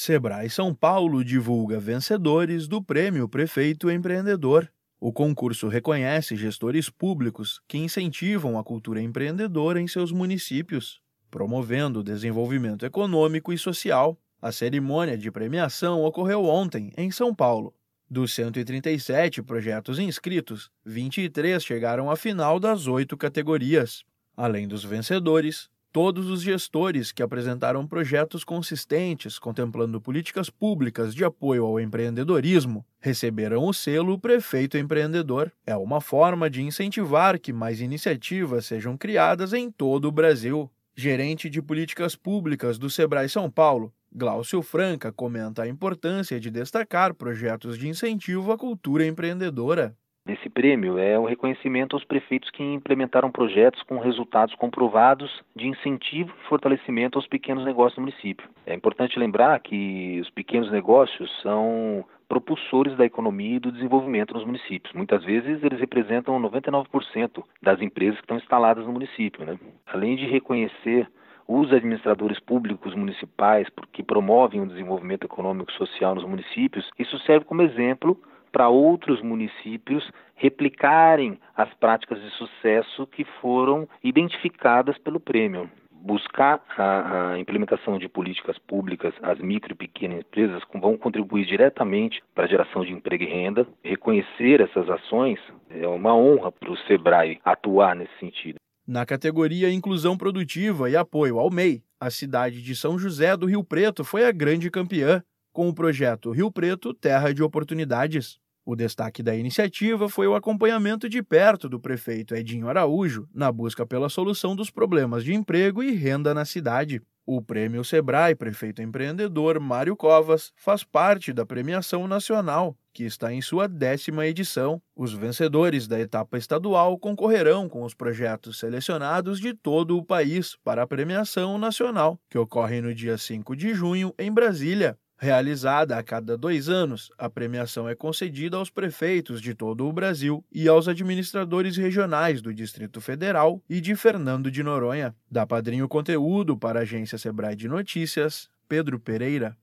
Sebrae São Paulo divulga vencedores do Prêmio Prefeito Empreendedor. O concurso reconhece gestores públicos que incentivam a cultura empreendedora em seus municípios, promovendo o desenvolvimento econômico e social. A cerimônia de premiação ocorreu ontem, em São Paulo. Dos 137 projetos inscritos, 23 chegaram à final das oito categorias. Além dos vencedores, Todos os gestores que apresentaram projetos consistentes contemplando políticas públicas de apoio ao empreendedorismo receberão o selo Prefeito Empreendedor. É uma forma de incentivar que mais iniciativas sejam criadas em todo o Brasil. Gerente de políticas públicas do Sebrae São Paulo, Glaucio Franca comenta a importância de destacar projetos de incentivo à cultura empreendedora. Esse prêmio é um reconhecimento aos prefeitos que implementaram projetos com resultados comprovados de incentivo e fortalecimento aos pequenos negócios do município. É importante lembrar que os pequenos negócios são propulsores da economia e do desenvolvimento nos municípios. Muitas vezes eles representam 99% das empresas que estão instaladas no município. Né? Além de reconhecer os administradores públicos municipais que promovem o desenvolvimento econômico e social nos municípios, isso serve como exemplo para outros municípios replicarem as práticas de sucesso que foram identificadas pelo prêmio. Buscar a, a, implementação de políticas públicas, as micro e pequenas empresas vão contribuir diretamente para a geração de emprego e renda. Reconhecer essas ações é uma honra para o SEBRAE atuar nesse sentido. Na categoria Inclusão Produtiva e Apoio ao MEI, a cidade de São José do Rio Preto foi a grande campeã, com o projeto Rio Preto Terra de Oportunidades. O destaque da iniciativa foi o acompanhamento de perto do prefeito Edinho Araújo na busca pela solução dos problemas de emprego e renda na cidade. O Prêmio Sebrae Prefeito Empreendedor Mário Covas faz parte da premiação nacional, que está em sua décima edição. Os vencedores da etapa estadual concorrerão com os projetos selecionados de todo o país para a premiação nacional, que ocorre no dia 5 de junho em Brasília. Realizada a cada dois anos, a premiação é concedida aos prefeitos de todo o Brasil e aos administradores regionais do Distrito Federal e de Fernando de Noronha. Da Padrinho Conteúdo para a agência Sebrae de Notícias, Pedro Pereira.